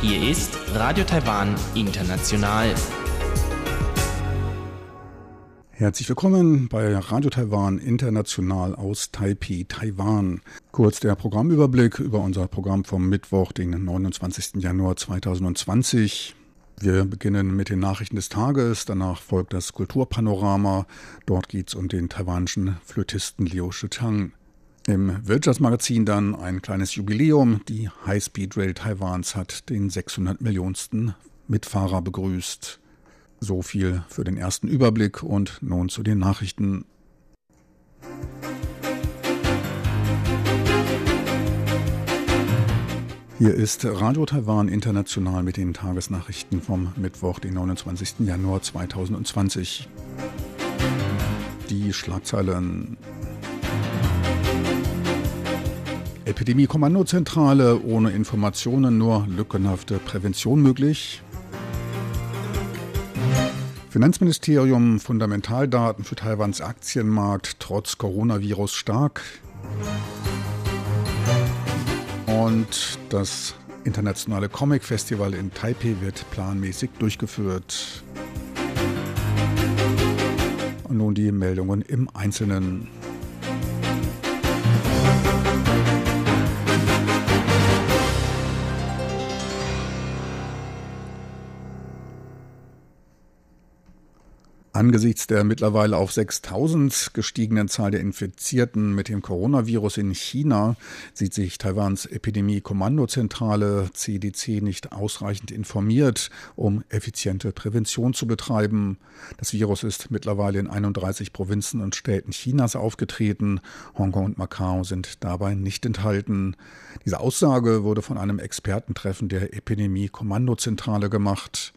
Hier ist Radio Taiwan International. Herzlich willkommen bei Radio Taiwan International aus Taipei, Taiwan. Kurz der Programmüberblick über unser Programm vom Mittwoch, den 29. Januar 2020. Wir beginnen mit den Nachrichten des Tages, danach folgt das Kulturpanorama. Dort geht es um den taiwanischen Flötisten Liu Shichang. Im Wirtschaftsmagazin dann ein kleines Jubiläum. Die High-Speed Rail Taiwans hat den 600 Millionsten Mitfahrer begrüßt. So viel für den ersten Überblick und nun zu den Nachrichten. Hier ist Radio Taiwan International mit den Tagesnachrichten vom Mittwoch, den 29. Januar 2020. Die Schlagzeilen. Epidemie-Kommandozentrale ohne Informationen, nur lückenhafte Prävention möglich. Finanzministerium Fundamentaldaten für Taiwans Aktienmarkt trotz Coronavirus stark. Und das internationale Comic Festival in Taipei wird planmäßig durchgeführt. Und nun die Meldungen im Einzelnen. Angesichts der mittlerweile auf 6000 gestiegenen Zahl der Infizierten mit dem Coronavirus in China sieht sich Taiwans Epidemie-Kommandozentrale CDC nicht ausreichend informiert, um effiziente Prävention zu betreiben. Das Virus ist mittlerweile in 31 Provinzen und Städten Chinas aufgetreten. Hongkong und Macau sind dabei nicht enthalten. Diese Aussage wurde von einem Expertentreffen der Epidemie-Kommandozentrale gemacht.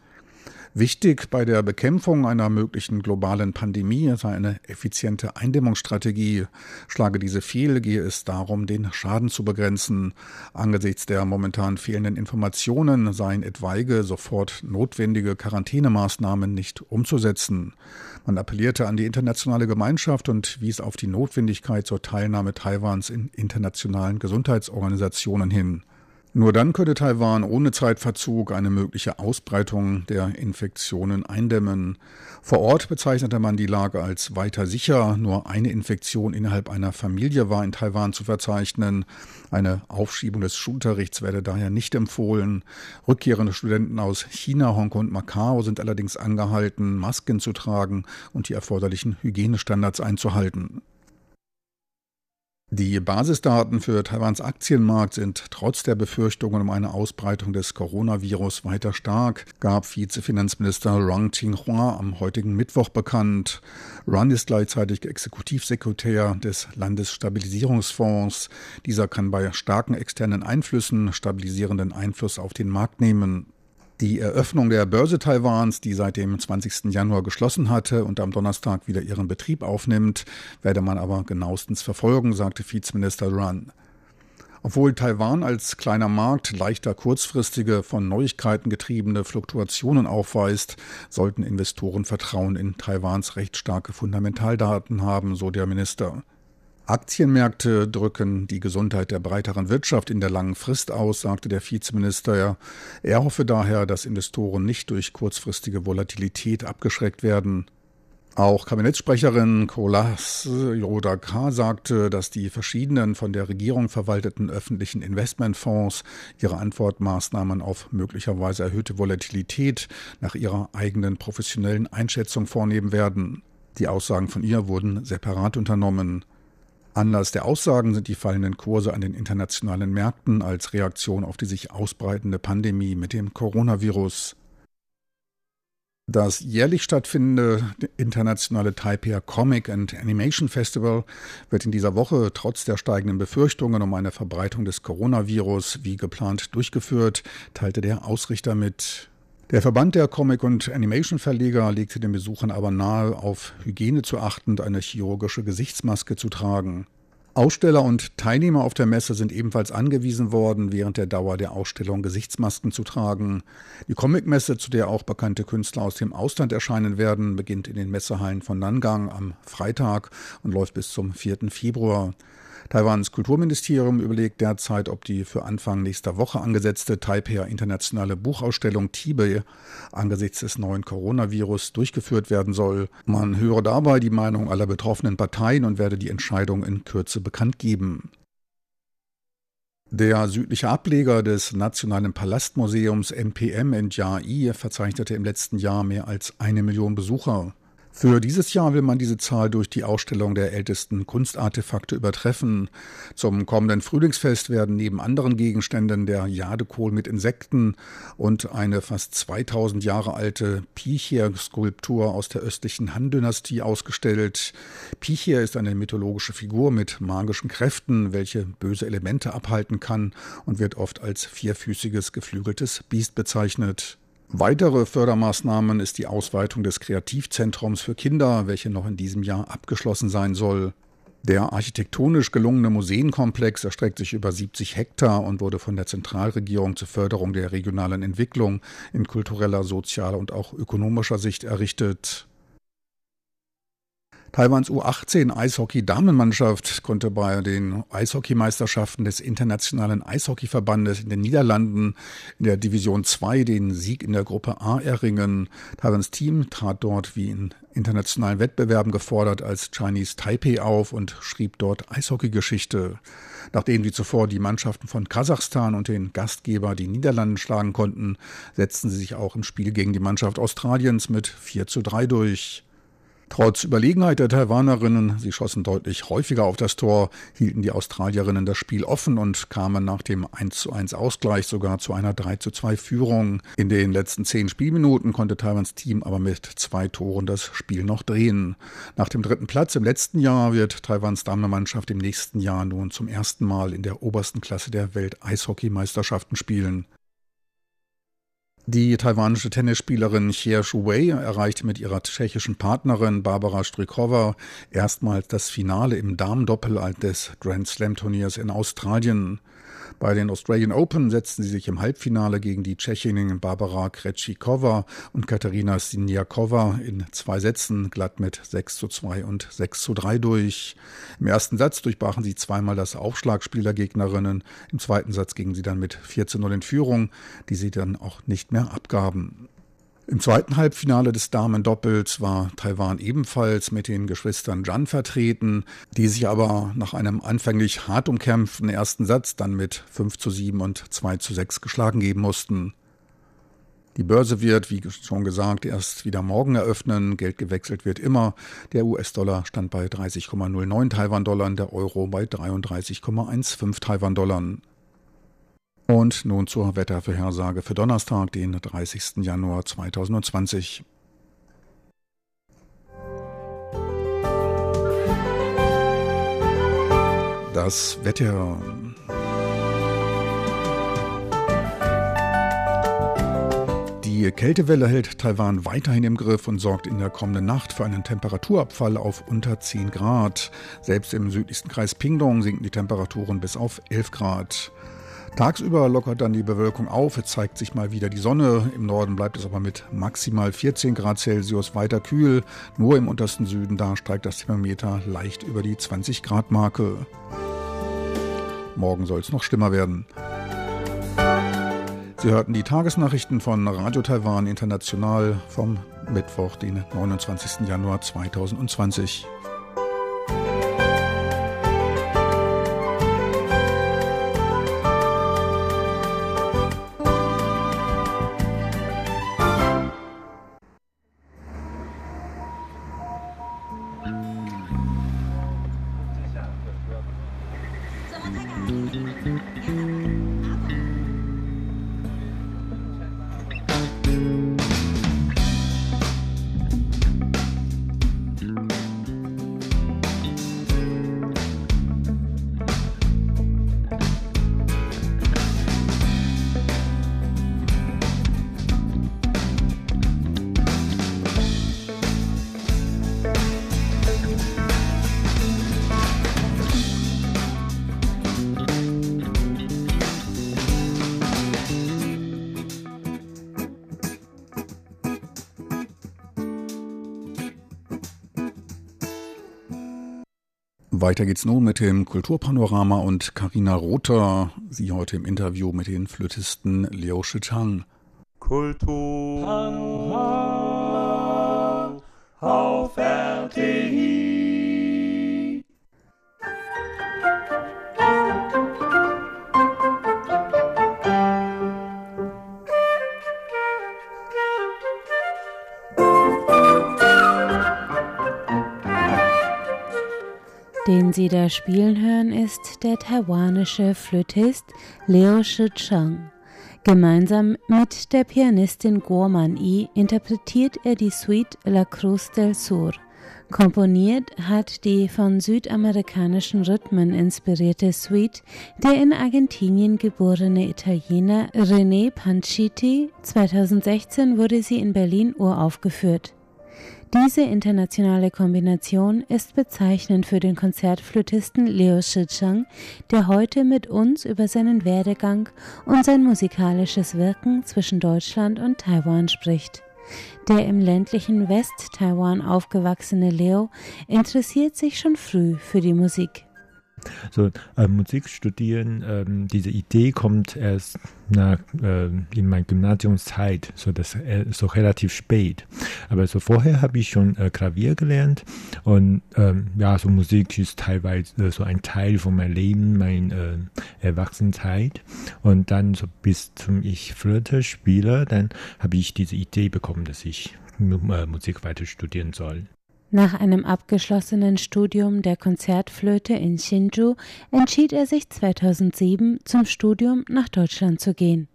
Wichtig bei der Bekämpfung einer möglichen globalen Pandemie sei eine effiziente Eindämmungsstrategie. Schlage diese fehl, gehe es darum, den Schaden zu begrenzen. Angesichts der momentan fehlenden Informationen seien etwaige sofort notwendige Quarantänemaßnahmen nicht umzusetzen. Man appellierte an die internationale Gemeinschaft und wies auf die Notwendigkeit zur Teilnahme Taiwans in internationalen Gesundheitsorganisationen hin. Nur dann könnte Taiwan ohne Zeitverzug eine mögliche Ausbreitung der Infektionen eindämmen. Vor Ort bezeichnete man die Lage als weiter sicher. Nur eine Infektion innerhalb einer Familie war in Taiwan zu verzeichnen. Eine Aufschiebung des Schulunterrichts werde daher nicht empfohlen. Rückkehrende Studenten aus China, Hongkong und Macau sind allerdings angehalten, Masken zu tragen und die erforderlichen Hygienestandards einzuhalten. Die Basisdaten für Taiwans Aktienmarkt sind trotz der Befürchtungen um eine Ausbreitung des Coronavirus weiter stark, gab Vizefinanzminister Rang Tinghua am heutigen Mittwoch bekannt. Rang ist gleichzeitig Exekutivsekretär des Landesstabilisierungsfonds. Dieser kann bei starken externen Einflüssen stabilisierenden Einfluss auf den Markt nehmen. Die Eröffnung der Börse Taiwans, die seit dem 20. Januar geschlossen hatte und am Donnerstag wieder ihren Betrieb aufnimmt, werde man aber genauestens verfolgen, sagte Vizeminister Run. Obwohl Taiwan als kleiner Markt leichter kurzfristige, von Neuigkeiten getriebene Fluktuationen aufweist, sollten Investoren Vertrauen in Taiwans recht starke Fundamentaldaten haben, so der Minister. Aktienmärkte drücken die Gesundheit der breiteren Wirtschaft in der langen Frist aus, sagte der Vizeminister. Er hoffe daher, dass Investoren nicht durch kurzfristige Volatilität abgeschreckt werden. Auch Kabinettssprecherin Kolas Yoda sagte, dass die verschiedenen von der Regierung verwalteten öffentlichen Investmentfonds ihre Antwortmaßnahmen auf möglicherweise erhöhte Volatilität nach ihrer eigenen professionellen Einschätzung vornehmen werden. Die Aussagen von ihr wurden separat unternommen. Anlass der Aussagen sind die fallenden Kurse an den internationalen Märkten als Reaktion auf die sich ausbreitende Pandemie mit dem Coronavirus. Das jährlich stattfindende internationale Taipei Comic and Animation Festival wird in dieser Woche trotz der steigenden Befürchtungen um eine Verbreitung des Coronavirus wie geplant durchgeführt, teilte der Ausrichter mit. Der Verband der Comic- und Animation-Verleger legte den Besuchern aber nahe, auf Hygiene zu achten und eine chirurgische Gesichtsmaske zu tragen. Aussteller und Teilnehmer auf der Messe sind ebenfalls angewiesen worden, während der Dauer der Ausstellung Gesichtsmasken zu tragen. Die Comicmesse, zu der auch bekannte Künstler aus dem Ausland erscheinen werden, beginnt in den Messehallen von Nangang am Freitag und läuft bis zum 4. Februar. Taiwans Kulturministerium überlegt derzeit, ob die für Anfang nächster Woche angesetzte Taipei Internationale Buchausstellung Tibet angesichts des neuen Coronavirus durchgeführt werden soll. Man höre dabei die Meinung aller betroffenen Parteien und werde die Entscheidung in Kürze bekannt geben. Der südliche Ableger des Nationalen Palastmuseums MPM in Jai verzeichnete im letzten Jahr mehr als eine Million Besucher. Für dieses Jahr will man diese Zahl durch die Ausstellung der ältesten Kunstartefakte übertreffen. Zum kommenden Frühlingsfest werden neben anderen Gegenständen der Jadekohl mit Insekten und eine fast 2000 Jahre alte Pichir-Skulptur aus der östlichen Han-Dynastie ausgestellt. Pichir ist eine mythologische Figur mit magischen Kräften, welche böse Elemente abhalten kann und wird oft als vierfüßiges geflügeltes Biest bezeichnet. Weitere Fördermaßnahmen ist die Ausweitung des Kreativzentrums für Kinder, welche noch in diesem Jahr abgeschlossen sein soll. Der architektonisch gelungene Museenkomplex erstreckt sich über 70 Hektar und wurde von der Zentralregierung zur Förderung der regionalen Entwicklung in kultureller, sozialer und auch ökonomischer Sicht errichtet. Taiwans U18 Eishockey-Damenmannschaft konnte bei den Eishockeymeisterschaften des Internationalen Eishockeyverbandes in den Niederlanden in der Division 2 den Sieg in der Gruppe A erringen. Taiwans Team trat dort wie in internationalen Wettbewerben gefordert als Chinese Taipei auf und schrieb dort Eishockeygeschichte. Nachdem wie zuvor die Mannschaften von Kasachstan und den Gastgeber die Niederlanden schlagen konnten, setzten sie sich auch im Spiel gegen die Mannschaft Australiens mit 4 zu 3 durch. Trotz Überlegenheit der Taiwanerinnen, sie schossen deutlich häufiger auf das Tor, hielten die Australierinnen das Spiel offen und kamen nach dem 1 zu 1 Ausgleich sogar zu einer 3 zu 2 Führung. In den letzten zehn Spielminuten konnte Taiwans Team aber mit zwei Toren das Spiel noch drehen. Nach dem dritten Platz im letzten Jahr wird Taiwans Damenmannschaft im nächsten Jahr nun zum ersten Mal in der obersten Klasse der Welt-Eishockeymeisterschaften spielen. Die taiwanische Tennisspielerin Xie Shuwei erreichte mit ihrer tschechischen Partnerin Barbara Strykova erstmals das Finale im Damendoppel des Grand Slam Turniers in Australien. Bei den Australian Open setzten sie sich im Halbfinale gegen die Tschechinnen Barbara Krejcikova und Katerina Siniakova in zwei Sätzen glatt mit 6 zu 2 und 6 zu 3 durch. Im ersten Satz durchbrachen sie zweimal das Aufschlagspiel der Gegnerinnen. Im zweiten Satz gingen sie dann mit 4 zu 0 in Führung, die sie dann auch nicht mehr abgaben. Im zweiten Halbfinale des Damendoppels war Taiwan ebenfalls mit den Geschwistern Zhan vertreten, die sich aber nach einem anfänglich hart umkämpften ersten Satz dann mit 5 zu 7 und 2 zu 6 geschlagen geben mussten. Die Börse wird, wie schon gesagt, erst wieder morgen eröffnen. Geld gewechselt wird immer. Der US-Dollar stand bei 30,09 Taiwan-Dollar, der Euro bei 33,15 Taiwan-Dollar. Und nun zur Wettervorhersage für Donnerstag, den 30. Januar 2020. Das Wetter. Die Kältewelle hält Taiwan weiterhin im Griff und sorgt in der kommenden Nacht für einen Temperaturabfall auf unter 10 Grad. Selbst im südlichsten Kreis Pingdong sinken die Temperaturen bis auf 11 Grad. Tagsüber lockert dann die Bewölkung auf, es zeigt sich mal wieder die Sonne. Im Norden bleibt es aber mit maximal 14 Grad Celsius weiter kühl. Nur im untersten Süden, da steigt das Thermometer leicht über die 20 Grad Marke. Morgen soll es noch schlimmer werden. Sie hörten die Tagesnachrichten von Radio Taiwan International vom Mittwoch, den 29. Januar 2020. Weiter geht's nun mit dem Kulturpanorama und Karina Rother, sie heute im Interview mit den Flötisten Liu Shichang. Kulturpanorama auf RTI. Sie da spielen hören, ist der taiwanische Flötist Liu Shicheng. Gemeinsam mit der Pianistin Guo Man-i interpretiert er die Suite La Cruz del Sur. Komponiert hat die von südamerikanischen Rhythmen inspirierte Suite der in Argentinien geborene Italiener René Panchiti. 2016 wurde sie in Berlin uraufgeführt. Diese internationale Kombination ist bezeichnend für den Konzertflötisten Leo Shichang, der heute mit uns über seinen Werdegang und sein musikalisches Wirken zwischen Deutschland und Taiwan spricht. Der im ländlichen West-Taiwan aufgewachsene Leo interessiert sich schon früh für die Musik. So äh, Musik studieren, ähm, diese Idee kommt erst nach, äh, in meiner Gymnasiumszeit, so das äh, so relativ spät. Aber so vorher habe ich schon äh, Klavier gelernt und ähm, ja, so Musik ist teilweise so ein Teil von meinem Leben, meiner äh, Erwachsenenzeit. Und dann so bis zum ich Flöte spiele, dann habe ich diese Idee bekommen, dass ich äh, Musik weiter studieren soll. Nach einem abgeschlossenen Studium der Konzertflöte in Hsinchu entschied er sich 2007 zum Studium nach Deutschland zu gehen.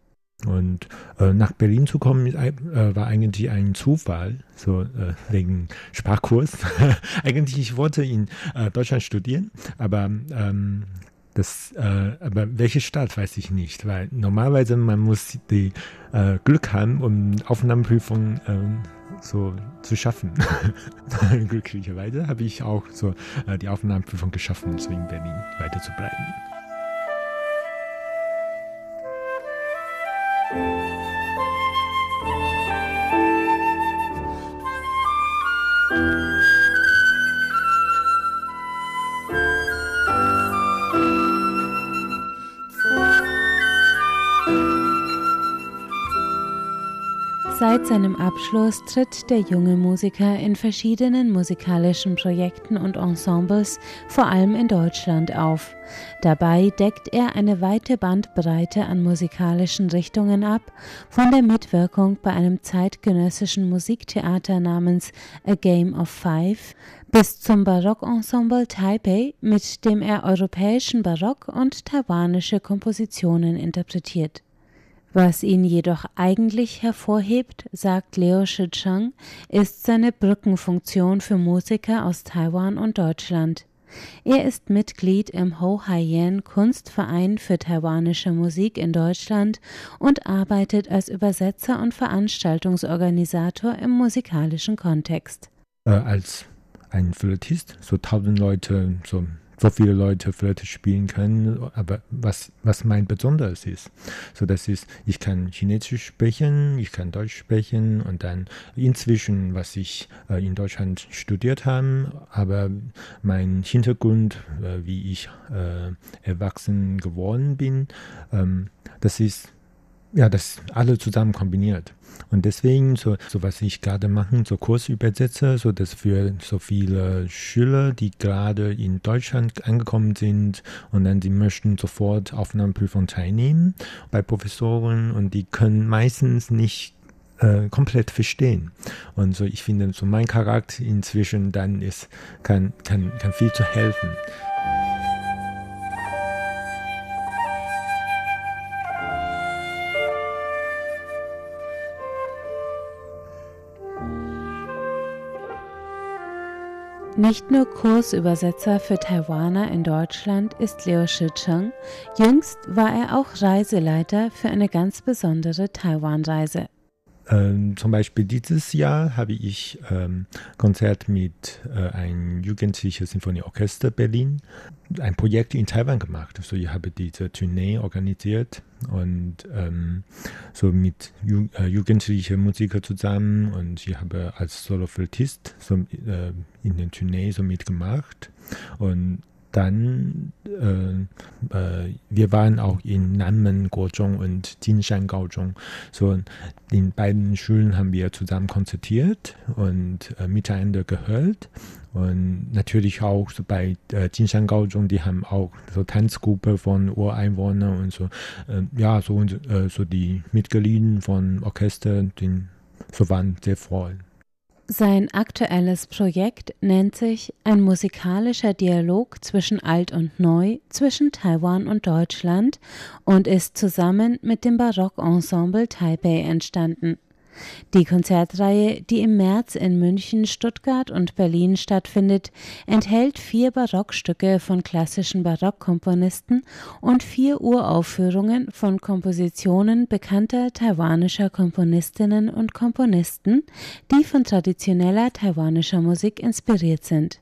Und äh, nach Berlin zu kommen äh, war eigentlich ein Zufall, so äh, wegen Sprachkurs. eigentlich ich wollte in äh, Deutschland studieren, aber ähm, das, äh, aber welche Stadt weiß ich nicht, weil normalerweise man muss die äh, Glück haben, um Aufnahmeprüfung ähm, so zu schaffen. Glücklicherweise habe ich auch so äh, die Aufnahmeprüfung geschaffen, deswegen Berlin weiter zu bleiben. Seit seinem Abschluss tritt der junge Musiker in verschiedenen musikalischen Projekten und Ensembles, vor allem in Deutschland, auf. Dabei deckt er eine weite Bandbreite an musikalischen Richtungen ab, von der Mitwirkung bei einem zeitgenössischen Musiktheater namens A Game of Five bis zum Barockensemble Taipei, mit dem er europäischen Barock und taiwanische Kompositionen interpretiert. Was ihn jedoch eigentlich hervorhebt, sagt Leo Shichang, ist seine Brückenfunktion für Musiker aus Taiwan und Deutschland. Er ist Mitglied im Ho Haiyan Kunstverein für taiwanische Musik in Deutschland und arbeitet als Übersetzer und Veranstaltungsorganisator im musikalischen Kontext. Äh, als ein Flötist, so tausend Leute, so so viele Leute Flöte spielen können, aber was, was mein Besonderes ist. So, das ist, ich kann Chinesisch sprechen, ich kann Deutsch sprechen und dann inzwischen, was ich äh, in Deutschland studiert habe, aber mein Hintergrund, äh, wie ich äh, erwachsen geworden bin, ähm, das ist ja, das alle zusammen kombiniert. Und deswegen, so, so was ich gerade mache, so Kursübersetzer, so dass für so viele Schüler, die gerade in Deutschland angekommen sind und dann die möchten sofort Aufnahmeprüfung teilnehmen bei Professoren und die können meistens nicht äh, komplett verstehen. Und so, ich finde, so mein Charakter inzwischen dann ist, kann, kann, kann viel zu helfen. Nicht nur Kursübersetzer für Taiwaner in Deutschland ist Liu Shicheng, jüngst war er auch Reiseleiter für eine ganz besondere Taiwan-Reise. Ähm, zum Beispiel dieses Jahr habe ich ähm, Konzert mit äh, einem jugendlichen Sinfonieorchester Berlin, ein Projekt in Taiwan gemacht. Also ich habe diese Tournee organisiert und ähm, so mit Ju äh, jugendlichen Musikern zusammen und ich habe als Soloflötist so, äh, in den Tournee so mitgemacht und dann, äh, äh, wir waren auch in Nanmen Gozhong und Jinshan Gaozhong. So, in beiden Schulen haben wir zusammen konzertiert und äh, miteinander gehört. Und natürlich auch so bei äh, Jinshan Gaozhong, die haben auch so Tanzgruppe von Ureinwohnern und so. Äh, ja, so, äh, so die Mitglieder von Orchester, die so waren sehr froh. Sein aktuelles Projekt nennt sich Ein musikalischer Dialog zwischen Alt und Neu, zwischen Taiwan und Deutschland und ist zusammen mit dem Barockensemble Taipei entstanden. Die Konzertreihe, die im März in München, Stuttgart und Berlin stattfindet, enthält vier Barockstücke von klassischen Barockkomponisten und vier Uraufführungen von Kompositionen bekannter taiwanischer Komponistinnen und Komponisten, die von traditioneller taiwanischer Musik inspiriert sind.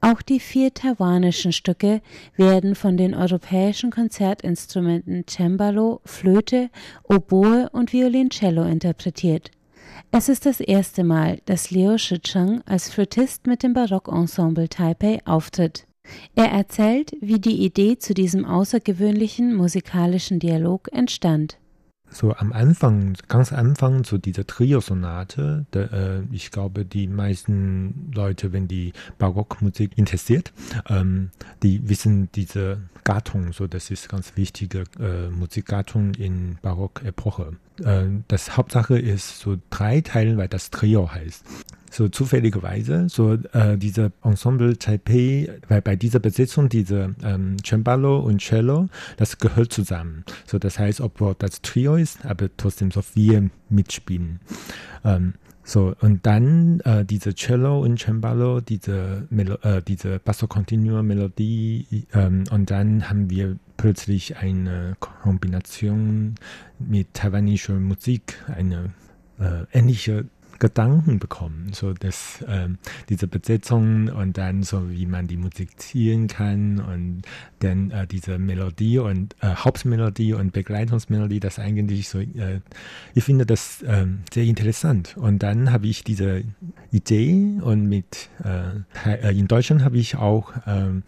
Auch die vier taiwanischen Stücke werden von den europäischen Konzertinstrumenten Cembalo, Flöte, Oboe und Violoncello interpretiert. Es ist das erste Mal, dass Liu Shicheng als Flötist mit dem Barockensemble Taipei auftritt. Er erzählt, wie die Idee zu diesem außergewöhnlichen musikalischen Dialog entstand so am Anfang, ganz Anfang, so diese Trio-Sonate, äh, ich glaube, die meisten Leute, wenn die Barockmusik interessiert, ähm, die wissen diese Gattung, so das ist ganz wichtige äh, Musikgattung in Barock-Epoche. Äh, das Hauptsache ist so drei Teile, weil das Trio heißt so zufälligerweise, so äh, diese Ensemble Taipei, weil bei dieser Besetzung diese ähm, Cembalo und Cello, das gehört zusammen. So das heißt, obwohl das Trio ist, aber trotzdem so vier mitspielen. Ähm, so, und dann äh, diese Cello und Cembalo, diese, Melo äh, diese Basso Continuo Melodie, ähm, und dann haben wir plötzlich eine Kombination mit taiwanischer Musik, eine äh, ähnliche Gedanken bekommen, so dass ähm, diese Besetzung und dann so wie man die Musik zielen kann und dann äh, diese Melodie und äh, Hauptmelodie und Begleitungsmelodie, das eigentlich so, äh, ich finde das äh, sehr interessant. Und dann habe ich diese Idee und mit äh, äh in Deutschland habe ich auch äh,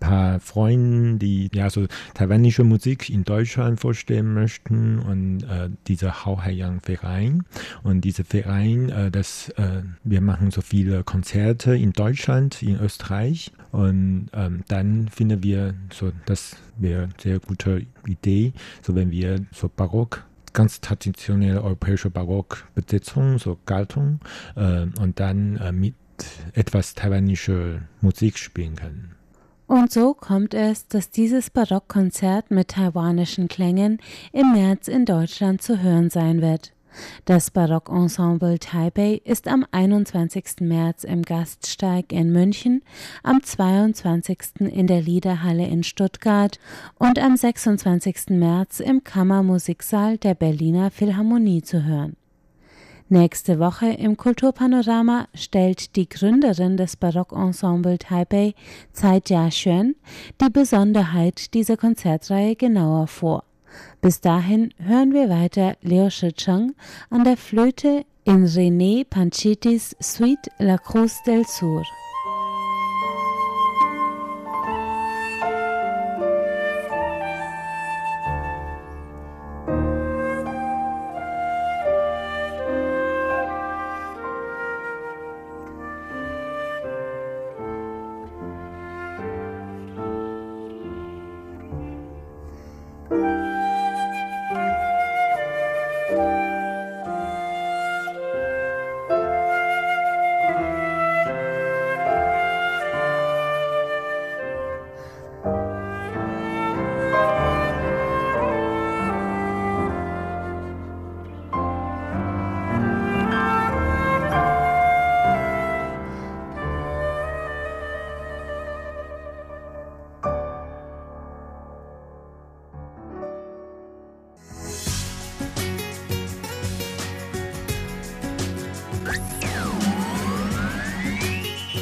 paar Freunden, die ja so taiwanische Musik in Deutschland vorstellen möchten und äh, dieser Hao Haiyang Verein und dieser Verein, äh, das äh, wir machen so viele Konzerte in Deutschland, in Österreich und ähm, dann finden wir so, das wäre sehr gute Idee, so wenn wir so Barock ganz traditionelle europäische Barockbesetzung, so Galtung äh, und dann äh, mit etwas taiwanischer Musik spielen können. Und so kommt es, dass dieses Barockkonzert mit taiwanischen Klängen im März in Deutschland zu hören sein wird. Das Barockensemble Taipei ist am 21. März im Gaststeig in München, am 22. in der Liederhalle in Stuttgart und am 26. März im Kammermusiksaal der Berliner Philharmonie zu hören. Nächste Woche im Kulturpanorama stellt die Gründerin des Barockensemble Taipei, Tsai Jia-Xuan, die Besonderheit dieser Konzertreihe genauer vor. Bis dahin hören wir weiter Liu Shicheng an der Flöte in René Panchittis Suite La Cruz del Sur.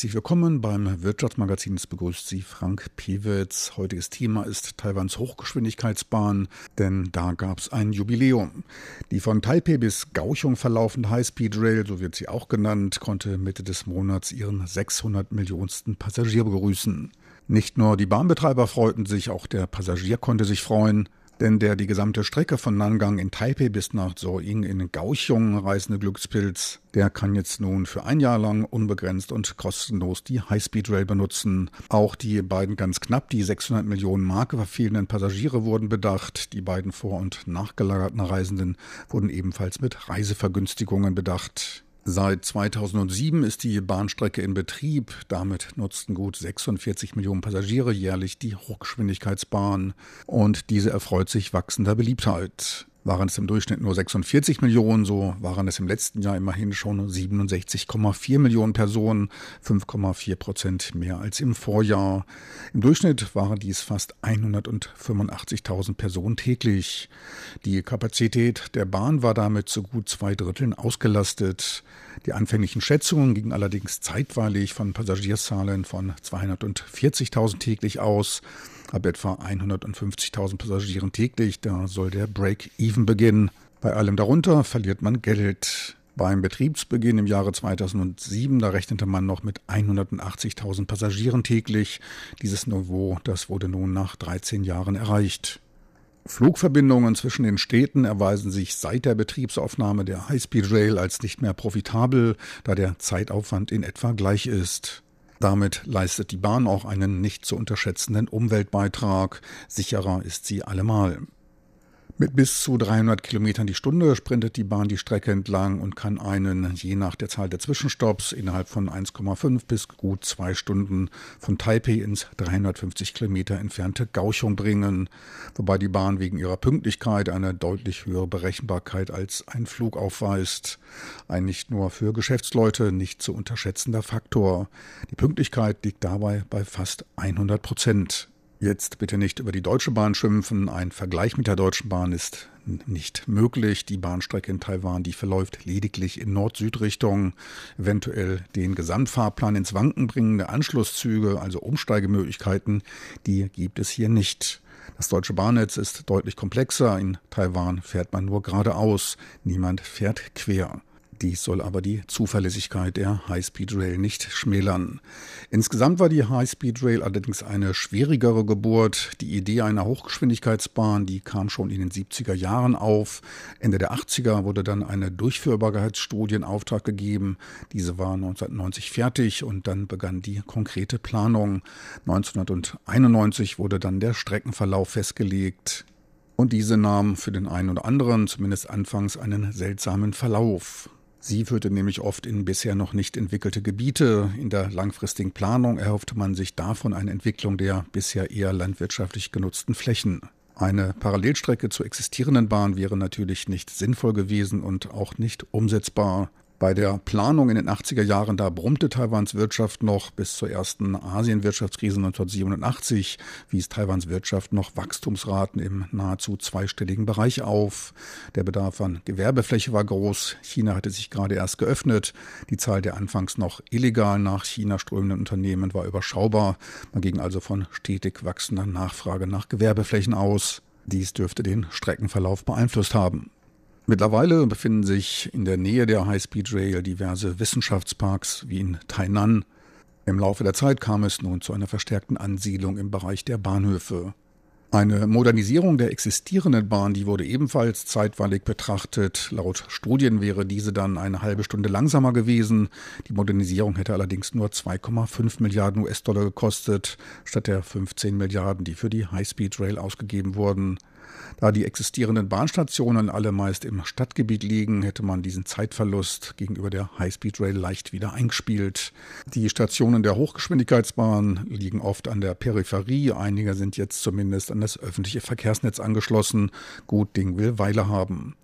Herzlich willkommen beim Wirtschaftsmagazin. Es begrüßt Sie Frank Pewitz. Heutiges Thema ist Taiwans Hochgeschwindigkeitsbahn, denn da gab es ein Jubiläum. Die von Taipei bis Kaohsiung verlaufende High-Speed Rail, so wird sie auch genannt, konnte Mitte des Monats ihren 600 Millionsten Passagier begrüßen. Nicht nur die Bahnbetreiber freuten sich, auch der Passagier konnte sich freuen denn der die gesamte Strecke von Nangang in Taipei bis nach Zhou-Ying in Kaohsiung reisende Glückspilz, der kann jetzt nun für ein Jahr lang unbegrenzt und kostenlos die High-Speed Rail benutzen. Auch die beiden ganz knapp die 600 Millionen Marke verfehlenden Passagiere wurden bedacht. Die beiden vor- und nachgelagerten Reisenden wurden ebenfalls mit Reisevergünstigungen bedacht. Seit 2007 ist die Bahnstrecke in Betrieb. Damit nutzten gut 46 Millionen Passagiere jährlich die Hochgeschwindigkeitsbahn. Und diese erfreut sich wachsender Beliebtheit. Waren es im Durchschnitt nur 46 Millionen, so waren es im letzten Jahr immerhin schon 67,4 Millionen Personen, 5,4 Prozent mehr als im Vorjahr. Im Durchschnitt waren dies fast 185.000 Personen täglich. Die Kapazität der Bahn war damit zu gut zwei Dritteln ausgelastet. Die anfänglichen Schätzungen gingen allerdings zeitweilig von Passagierzahlen von 240.000 täglich aus. Ab etwa 150.000 Passagieren täglich, da soll der Break-Even beginnen. Bei allem darunter verliert man Geld. Beim Betriebsbeginn im Jahre 2007, da rechnete man noch mit 180.000 Passagieren täglich. Dieses Niveau, das wurde nun nach 13 Jahren erreicht. Flugverbindungen zwischen den Städten erweisen sich seit der Betriebsaufnahme der High-Speed Rail als nicht mehr profitabel, da der Zeitaufwand in etwa gleich ist. Damit leistet die Bahn auch einen nicht zu unterschätzenden Umweltbeitrag. Sicherer ist sie allemal. Mit bis zu 300 Kilometern die Stunde sprintet die Bahn die Strecke entlang und kann einen, je nach der Zahl der Zwischenstopps, innerhalb von 1,5 bis gut zwei Stunden von Taipei ins 350 Kilometer entfernte Kaohsiung bringen, wobei die Bahn wegen ihrer Pünktlichkeit eine deutlich höhere Berechenbarkeit als ein Flug aufweist. Ein nicht nur für Geschäftsleute nicht zu unterschätzender Faktor. Die Pünktlichkeit liegt dabei bei fast 100 Prozent. Jetzt bitte nicht über die Deutsche Bahn schimpfen. Ein Vergleich mit der Deutschen Bahn ist nicht möglich. Die Bahnstrecke in Taiwan, die verläuft lediglich in Nord-Süd-Richtung. Eventuell den Gesamtfahrplan ins Wanken bringende Anschlusszüge, also Umsteigemöglichkeiten, die gibt es hier nicht. Das deutsche Bahnnetz ist deutlich komplexer. In Taiwan fährt man nur geradeaus. Niemand fährt quer. Dies soll aber die Zuverlässigkeit der High-Speed Rail nicht schmälern. Insgesamt war die High-Speed Rail allerdings eine schwierigere Geburt. Die Idee einer Hochgeschwindigkeitsbahn, die kam schon in den 70er Jahren auf. Ende der 80er wurde dann eine Durchführbarkeitsstudie in Auftrag gegeben. Diese war 1990 fertig und dann begann die konkrete Planung. 1991 wurde dann der Streckenverlauf festgelegt. Und diese nahm für den einen oder anderen zumindest anfangs einen seltsamen Verlauf. Sie führte nämlich oft in bisher noch nicht entwickelte Gebiete. In der langfristigen Planung erhoffte man sich davon eine Entwicklung der bisher eher landwirtschaftlich genutzten Flächen. Eine Parallelstrecke zur existierenden Bahn wäre natürlich nicht sinnvoll gewesen und auch nicht umsetzbar. Bei der Planung in den 80er Jahren, da brummte Taiwans Wirtschaft noch bis zur ersten Asienwirtschaftskrise 1987, wies Taiwans Wirtschaft noch Wachstumsraten im nahezu zweistelligen Bereich auf. Der Bedarf an Gewerbefläche war groß. China hatte sich gerade erst geöffnet. Die Zahl der anfangs noch illegal nach China strömenden Unternehmen war überschaubar. Man ging also von stetig wachsender Nachfrage nach Gewerbeflächen aus. Dies dürfte den Streckenverlauf beeinflusst haben. Mittlerweile befinden sich in der Nähe der High-Speed Rail diverse Wissenschaftsparks wie in Tainan. Im Laufe der Zeit kam es nun zu einer verstärkten Ansiedlung im Bereich der Bahnhöfe. Eine Modernisierung der existierenden Bahn, die wurde ebenfalls zeitweilig betrachtet. Laut Studien wäre diese dann eine halbe Stunde langsamer gewesen. Die Modernisierung hätte allerdings nur 2,5 Milliarden US-Dollar gekostet, statt der 15 Milliarden, die für die High-Speed Rail ausgegeben wurden. Da die existierenden Bahnstationen alle meist im Stadtgebiet liegen, hätte man diesen Zeitverlust gegenüber der Highspeed Rail leicht wieder eingespielt. Die Stationen der Hochgeschwindigkeitsbahn liegen oft an der Peripherie, einige sind jetzt zumindest an das öffentliche Verkehrsnetz angeschlossen. Gut Ding will Weile haben.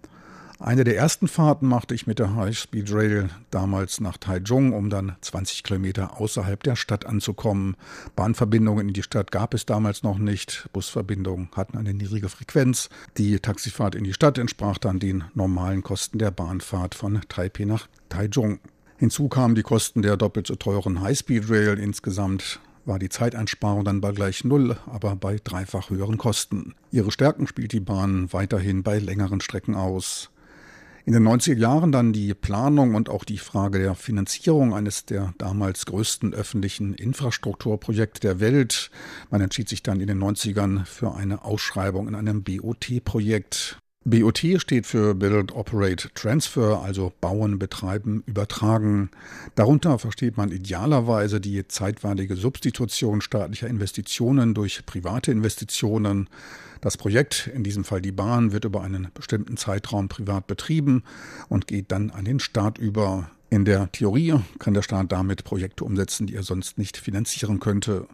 Eine der ersten Fahrten machte ich mit der High Speed Rail damals nach Taichung, um dann 20 Kilometer außerhalb der Stadt anzukommen. Bahnverbindungen in die Stadt gab es damals noch nicht. Busverbindungen hatten eine niedrige Frequenz. Die Taxifahrt in die Stadt entsprach dann den normalen Kosten der Bahnfahrt von Taipei nach Taichung. Hinzu kamen die Kosten der doppelt so teuren High Speed Rail. Insgesamt war die Zeiteinsparung dann bei gleich Null, aber bei dreifach höheren Kosten. Ihre Stärken spielt die Bahn weiterhin bei längeren Strecken aus. In den 90er Jahren dann die Planung und auch die Frage der Finanzierung eines der damals größten öffentlichen Infrastrukturprojekte der Welt. Man entschied sich dann in den 90ern für eine Ausschreibung in einem BOT-Projekt. BOT steht für Build, Operate, Transfer, also bauen, betreiben, übertragen. Darunter versteht man idealerweise die zeitweilige Substitution staatlicher Investitionen durch private Investitionen. Das Projekt, in diesem Fall die Bahn, wird über einen bestimmten Zeitraum privat betrieben und geht dann an den Staat über. In der Theorie kann der Staat damit Projekte umsetzen, die er sonst nicht finanzieren könnte.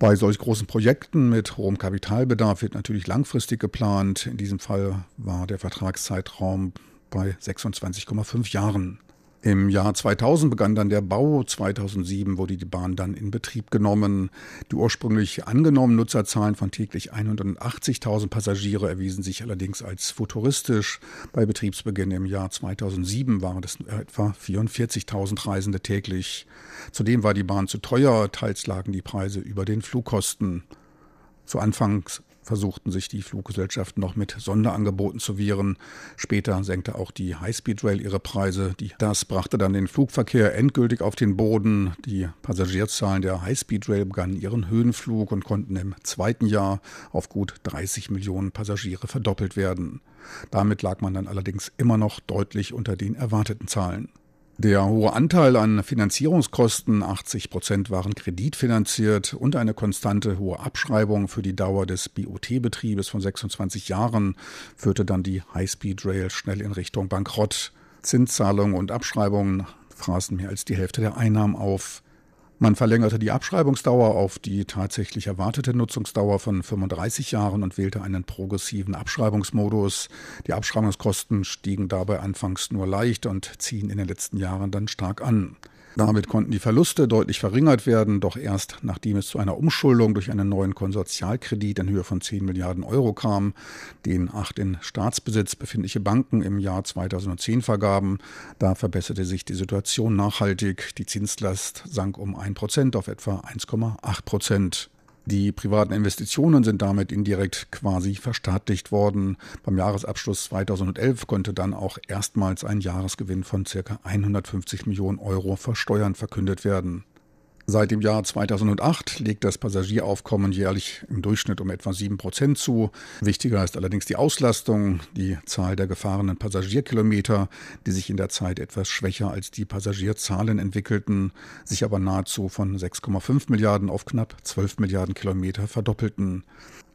Bei solch großen Projekten mit hohem Kapitalbedarf wird natürlich langfristig geplant. In diesem Fall war der Vertragszeitraum bei 26,5 Jahren. Im Jahr 2000 begann dann der Bau, 2007 wurde die Bahn dann in Betrieb genommen. Die ursprünglich angenommenen Nutzerzahlen von täglich 180.000 Passagiere erwiesen sich allerdings als futuristisch. Bei Betriebsbeginn im Jahr 2007 waren es etwa 44.000 Reisende täglich. Zudem war die Bahn zu teuer, teils lagen die Preise über den Flugkosten. Zu Anfangs versuchten sich die Fluggesellschaften noch mit Sonderangeboten zu wehren. Später senkte auch die Highspeed Rail ihre Preise. das brachte dann den Flugverkehr endgültig auf den Boden. Die Passagierzahlen der Highspeed Rail begannen ihren Höhenflug und konnten im zweiten Jahr auf gut 30 Millionen Passagiere verdoppelt werden. Damit lag man dann allerdings immer noch deutlich unter den erwarteten Zahlen. Der hohe Anteil an Finanzierungskosten, 80 Prozent waren kreditfinanziert und eine konstante hohe Abschreibung für die Dauer des BOT-Betriebes von 26 Jahren führte dann die Highspeed Rail schnell in Richtung Bankrott. Zinszahlungen und Abschreibungen fraßen mehr als die Hälfte der Einnahmen auf. Man verlängerte die Abschreibungsdauer auf die tatsächlich erwartete Nutzungsdauer von 35 Jahren und wählte einen progressiven Abschreibungsmodus. Die Abschreibungskosten stiegen dabei anfangs nur leicht und ziehen in den letzten Jahren dann stark an. Damit konnten die Verluste deutlich verringert werden, doch erst nachdem es zu einer Umschuldung durch einen neuen Konsortialkredit in Höhe von 10 Milliarden Euro kam, den acht in Staatsbesitz befindliche Banken im Jahr 2010 vergaben. Da verbesserte sich die Situation nachhaltig. Die Zinslast sank um 1 Prozent auf etwa 1,8 Prozent. Die privaten Investitionen sind damit indirekt quasi verstaatlicht worden. Beim Jahresabschluss 2011 konnte dann auch erstmals ein Jahresgewinn von ca. 150 Millionen Euro versteuern verkündet werden. Seit dem Jahr 2008 legt das Passagieraufkommen jährlich im Durchschnitt um etwa 7 Prozent zu. Wichtiger ist allerdings die Auslastung, die Zahl der gefahrenen Passagierkilometer, die sich in der Zeit etwas schwächer als die Passagierzahlen entwickelten, sich aber nahezu von 6,5 Milliarden auf knapp 12 Milliarden Kilometer verdoppelten.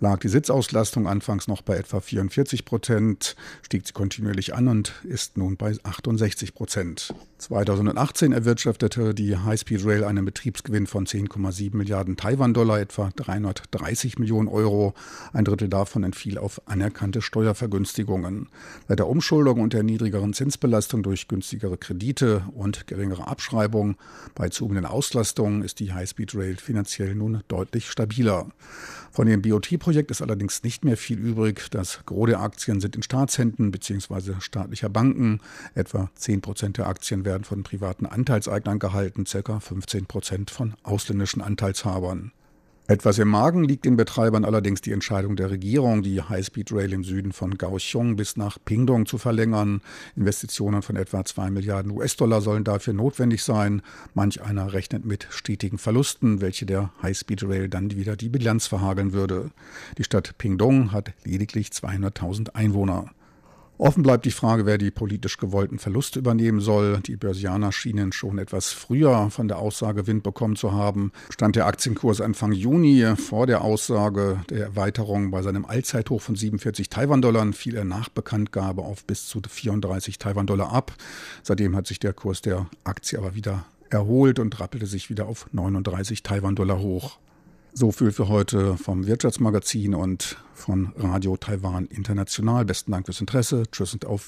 Lag die Sitzauslastung anfangs noch bei etwa 44 Prozent, stieg sie kontinuierlich an und ist nun bei 68 Prozent. 2018 erwirtschaftete die High-Speed Rail einen Betriebsgewinn von 10,7 Milliarden Taiwan-Dollar, etwa 330 Millionen Euro. Ein Drittel davon entfiel auf anerkannte Steuervergünstigungen. Seit der Umschuldung und der niedrigeren Zinsbelastung durch günstigere Kredite und geringere Abschreibung bei zunehmender Auslastung ist die High-Speed Rail finanziell nun deutlich stabiler. Von dem BOT-Projekt ist allerdings nicht mehr viel übrig. Das Gros der Aktien sind in Staatshänden bzw. staatlicher Banken. Etwa 10 Prozent der Aktien werden von privaten Anteilseignern gehalten, ca. 15 Prozent von ausländischen Anteilshabern. Etwas im Magen liegt den Betreibern allerdings die Entscheidung der Regierung, die Highspeed Rail im Süden von Kaohsiung bis nach Pingdong zu verlängern. Investitionen von etwa 2 Milliarden US-Dollar sollen dafür notwendig sein. Manch einer rechnet mit stetigen Verlusten, welche der Highspeed Rail dann wieder die Bilanz verhageln würde. Die Stadt Pingdong hat lediglich 200.000 Einwohner. Offen bleibt die Frage, wer die politisch gewollten Verluste übernehmen soll. Die Börsianer schienen schon etwas früher von der Aussage Wind bekommen zu haben. Stand der Aktienkurs Anfang Juni vor der Aussage der Erweiterung bei seinem Allzeithoch von 47 Taiwan-Dollar, fiel er nach Bekanntgabe auf bis zu 34 Taiwan-Dollar ab. Seitdem hat sich der Kurs der Aktie aber wieder erholt und rappelte sich wieder auf 39 Taiwan-Dollar hoch. So viel für heute vom Wirtschaftsmagazin und von Radio Taiwan International. Besten Dank fürs Interesse. Tschüss und auf Wiedersehen.